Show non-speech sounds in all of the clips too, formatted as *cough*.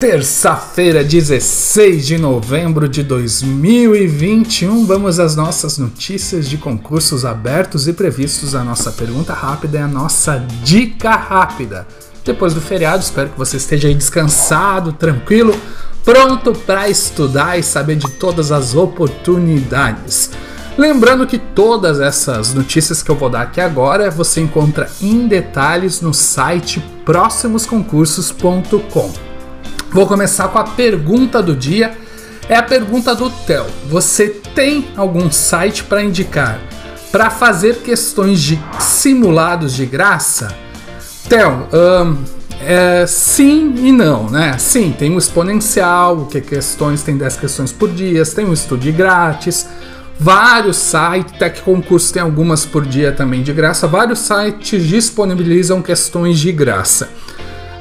Terça-feira, 16 de novembro de 2021, vamos às nossas notícias de concursos abertos e previstos. A nossa pergunta rápida é a nossa dica rápida. Depois do feriado, espero que você esteja aí descansado, tranquilo, pronto para estudar e saber de todas as oportunidades. Lembrando que todas essas notícias que eu vou dar aqui agora você encontra em detalhes no site próximosconcursos.com. Vou começar com a pergunta do dia. É a pergunta do Theo. Você tem algum site para indicar para fazer questões de simulados de graça? Theo, um, é, sim e não, né? Sim, tem o exponencial, que questões tem 10 questões por dia, tem o estude grátis, vários sites, Tech Concurso tem algumas por dia também de graça, vários sites disponibilizam questões de graça.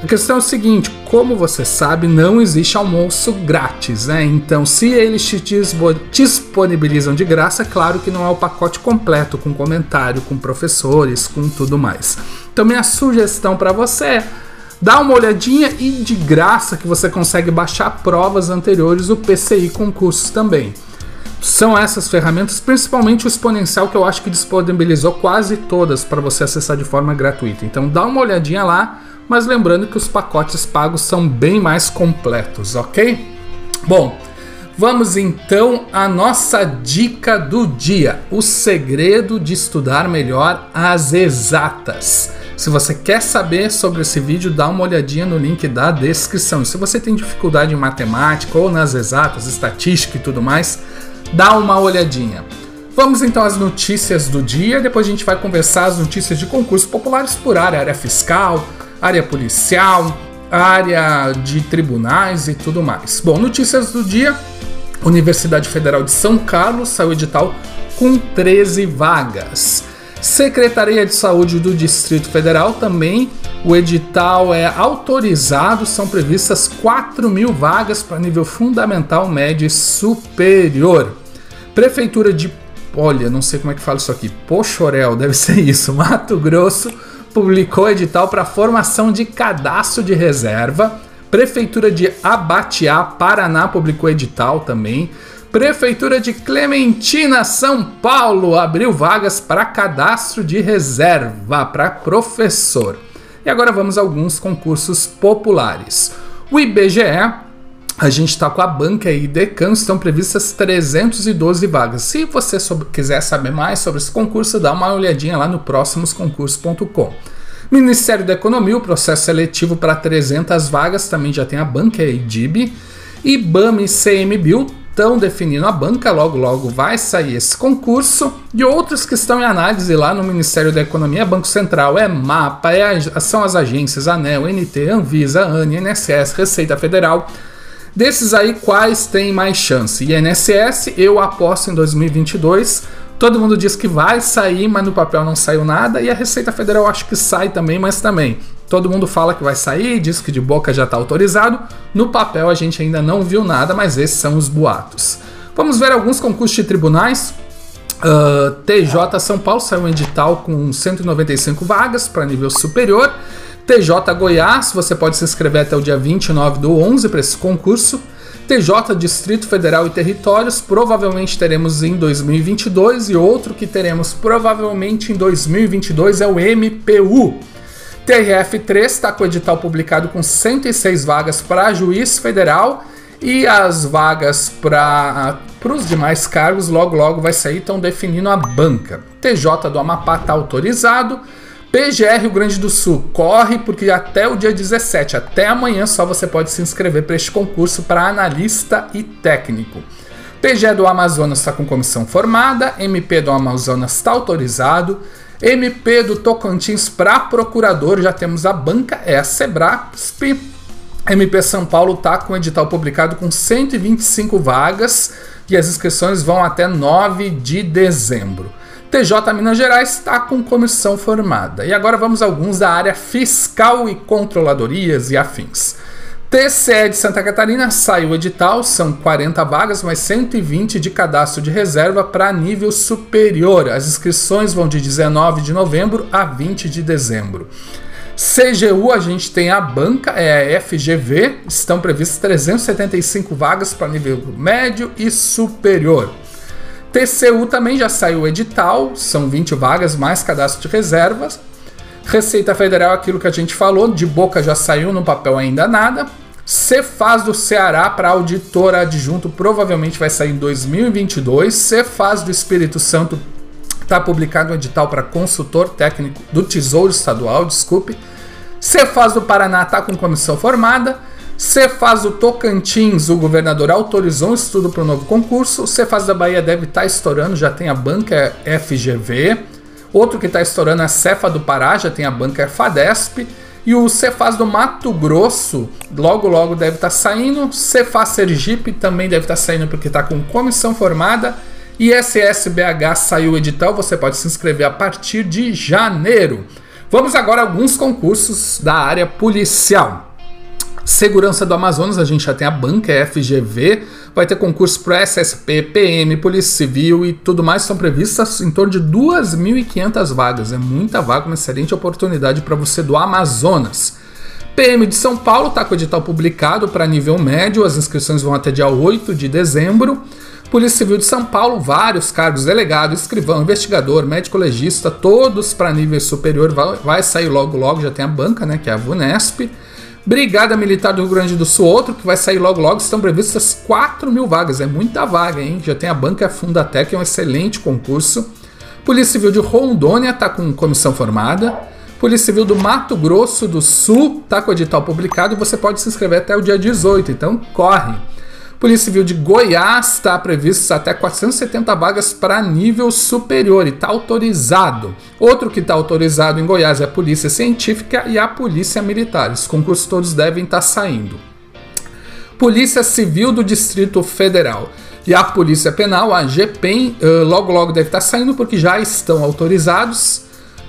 A questão é o seguinte: como você sabe, não existe almoço grátis, né? Então, se eles te disponibilizam de graça, é claro que não é o pacote completo, com comentário, com professores, com tudo mais. Então, minha sugestão para você é dá uma olhadinha e de graça que você consegue baixar provas anteriores do PCI concursos também. São essas ferramentas, principalmente o Exponencial, que eu acho que disponibilizou quase todas para você acessar de forma gratuita. Então dá uma olhadinha lá, mas lembrando que os pacotes pagos são bem mais completos, ok? Bom, vamos então à nossa dica do dia: o segredo de estudar melhor as exatas. Se você quer saber sobre esse vídeo, dá uma olhadinha no link da descrição. Se você tem dificuldade em matemática ou nas exatas, estatística e tudo mais, dá uma olhadinha. Vamos então às notícias do dia, depois a gente vai conversar as notícias de concursos populares por área, área fiscal, área policial, área de tribunais e tudo mais. Bom, notícias do dia: Universidade Federal de São Carlos saiu edital com 13 vagas. Secretaria de Saúde do Distrito Federal também. O edital é autorizado, são previstas 4 mil vagas para nível fundamental, médio e superior. Prefeitura de. Olha, não sei como é que fala isso aqui. Pochorel, deve ser isso. *laughs* Mato Grosso publicou edital para formação de cadastro de reserva. Prefeitura de Abatiá, Paraná, publicou edital também. Prefeitura de Clementina, São Paulo, abriu vagas para cadastro de reserva para professor. E agora vamos a alguns concursos populares. O IBGE a gente está com a banca e Decan, estão previstas 312 vagas. Se você quiser saber mais sobre esse concurso, dá uma olhadinha lá no próximosconcursos.com. Ministério da Economia, o processo seletivo para 300 vagas, também já tem a banca e DIB. IBAM e CMBio estão definindo a banca, logo logo vai sair esse concurso. E outros que estão em análise lá no Ministério da Economia, Banco Central, é MAPA, é, são as agências ANEL, NT, Anvisa, ANI, INSS, Receita Federal. Desses aí, quais tem mais chance? INSS, eu aposto em 2022. Todo mundo diz que vai sair, mas no papel não saiu nada. E a Receita Federal acho que sai também, mas também. Todo mundo fala que vai sair, diz que de boca já está autorizado. No papel a gente ainda não viu nada, mas esses são os boatos. Vamos ver alguns concursos de tribunais. Uh, TJ São Paulo saiu um edital com 195 vagas para nível superior. TJ Goiás, você pode se inscrever até o dia 29 do 11 para esse concurso. TJ Distrito Federal e Territórios, provavelmente teremos em 2022 e outro que teremos provavelmente em 2022 é o MPU. TRF3 está com o edital publicado com 106 vagas para juiz federal e as vagas para os demais cargos logo logo vai sair, estão definindo a banca. TJ do Amapá está autorizado. PGR Rio Grande do Sul, corre porque até o dia 17, até amanhã só você pode se inscrever para este concurso para analista e técnico. PGE do Amazonas está com comissão formada, MP do Amazonas está autorizado, MP do Tocantins para procurador, já temos a banca, é a Sebrasp. MP São Paulo está com edital publicado com 125 vagas e as inscrições vão até 9 de dezembro. TJ Minas Gerais está com comissão formada. E agora vamos a alguns da área fiscal e controladorias e afins. TCE de Santa Catarina saiu o edital, são 40 vagas, mas 120 de cadastro de reserva para nível superior. As inscrições vão de 19 de novembro a 20 de dezembro. CGU a gente tem a banca, é a FGV, estão previstas 375 vagas para nível médio e superior. TCU também já saiu o edital, são 20 vagas mais cadastro de reservas. Receita Federal, aquilo que a gente falou, de boca já saiu, no papel ainda nada. Cefaz do Ceará para auditor adjunto provavelmente vai sair em 2022. Cefaz do Espírito Santo está publicado um edital para consultor técnico do Tesouro Estadual, desculpe. Cefaz do Paraná está com comissão formada. Cefaz do Tocantins, o governador autorizou um estudo para o novo concurso. Cefaz da Bahia deve estar tá estourando, já tem a banca FGV. Outro que está estourando é Cefa do Pará, já tem a banca FADESP. E o Cefaz do Mato Grosso, logo logo deve estar tá saindo. Cefaz Sergipe também deve estar tá saindo porque está com comissão formada. E SSBH saiu o edital, você pode se inscrever a partir de janeiro. Vamos agora a alguns concursos da área policial. Segurança do Amazonas, a gente já tem a banca FGV, vai ter concurso para SSP, PM, Polícia Civil e tudo mais. Estão previstas em torno de 2.500 vagas. É muita vaga, uma excelente oportunidade para você do Amazonas. PM de São Paulo está com o edital publicado para nível médio, as inscrições vão até dia 8 de dezembro. Polícia Civil de São Paulo, vários cargos, delegado, escrivão, investigador, médico legista, todos para nível superior, vai, vai, sair logo logo, já tem a banca, né, que é a VUNESP. Brigada Militar do Rio Grande do Sul, outro que vai sair logo logo, estão previstas 4 mil vagas, é muita vaga, hein? Já tem a banca Fundatec, é um excelente concurso. Polícia Civil de Rondônia está com comissão formada. Polícia Civil do Mato Grosso do Sul está com edital publicado e você pode se inscrever até o dia 18, então corre. Polícia Civil de Goiás está previsto até 470 vagas para nível superior e está autorizado. Outro que está autorizado em Goiás é a Polícia Científica e a Polícia Militar. Os concursos todos devem estar tá saindo. Polícia Civil do Distrito Federal e a Polícia Penal, a GPEM, logo logo deve estar tá saindo porque já estão autorizados.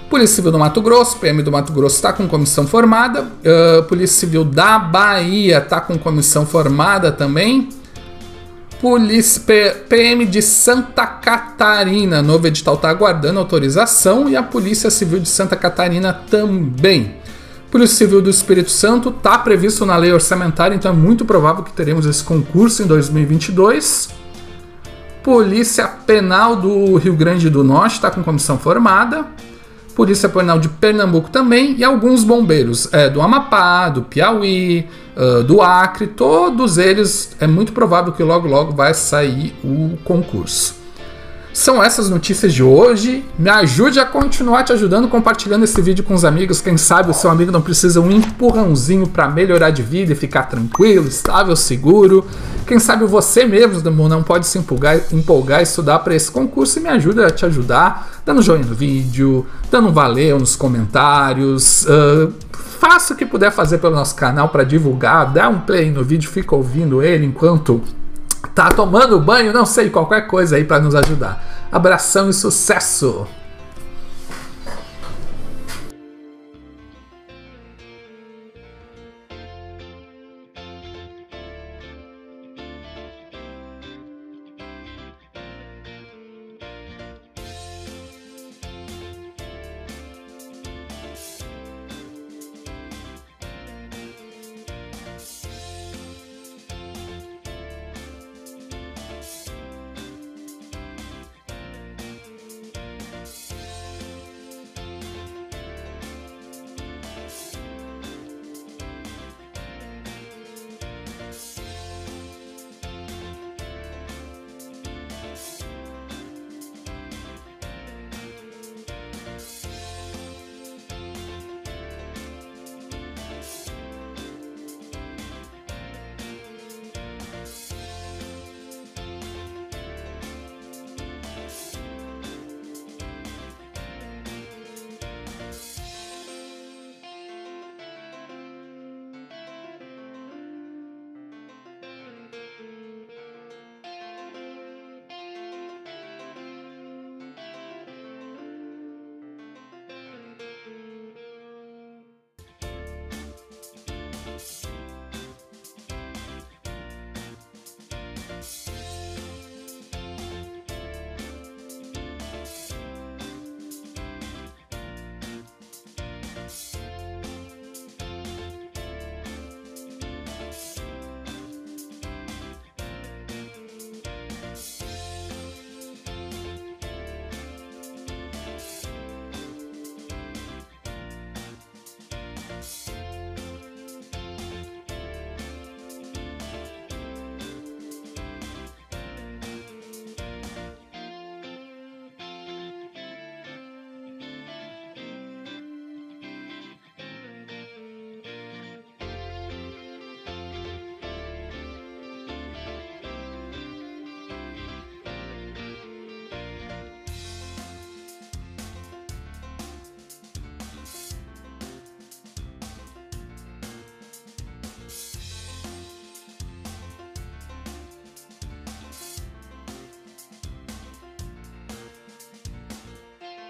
Polícia Civil do Mato Grosso, PM do Mato Grosso está com comissão formada. Uh, Polícia Civil da Bahia está com comissão formada também. Polícia PM de Santa Catarina, novo edital está aguardando autorização e a Polícia Civil de Santa Catarina também. Polícia Civil do Espírito Santo está previsto na lei orçamentária, então é muito provável que teremos esse concurso em 2022. Polícia Penal do Rio Grande do Norte está com comissão formada. Polícia Penal de Pernambuco também e alguns bombeiros é, do Amapá, do Piauí, uh, do Acre, todos eles é muito provável que logo logo vai sair o concurso. São essas notícias de hoje. Me ajude a continuar te ajudando compartilhando esse vídeo com os amigos. Quem sabe o seu amigo não precisa um empurrãozinho para melhorar de vida e ficar tranquilo, estável, seguro. Quem sabe você mesmo não pode se empolgar, empolgar estudar para esse concurso e me ajuda a te ajudar, dando joinha no vídeo, dando um valeu nos comentários. Uh, faça o que puder fazer pelo nosso canal para divulgar, dá um play no vídeo, fica ouvindo ele enquanto tá tomando banho, não sei, qualquer coisa aí para nos ajudar. Abração e sucesso!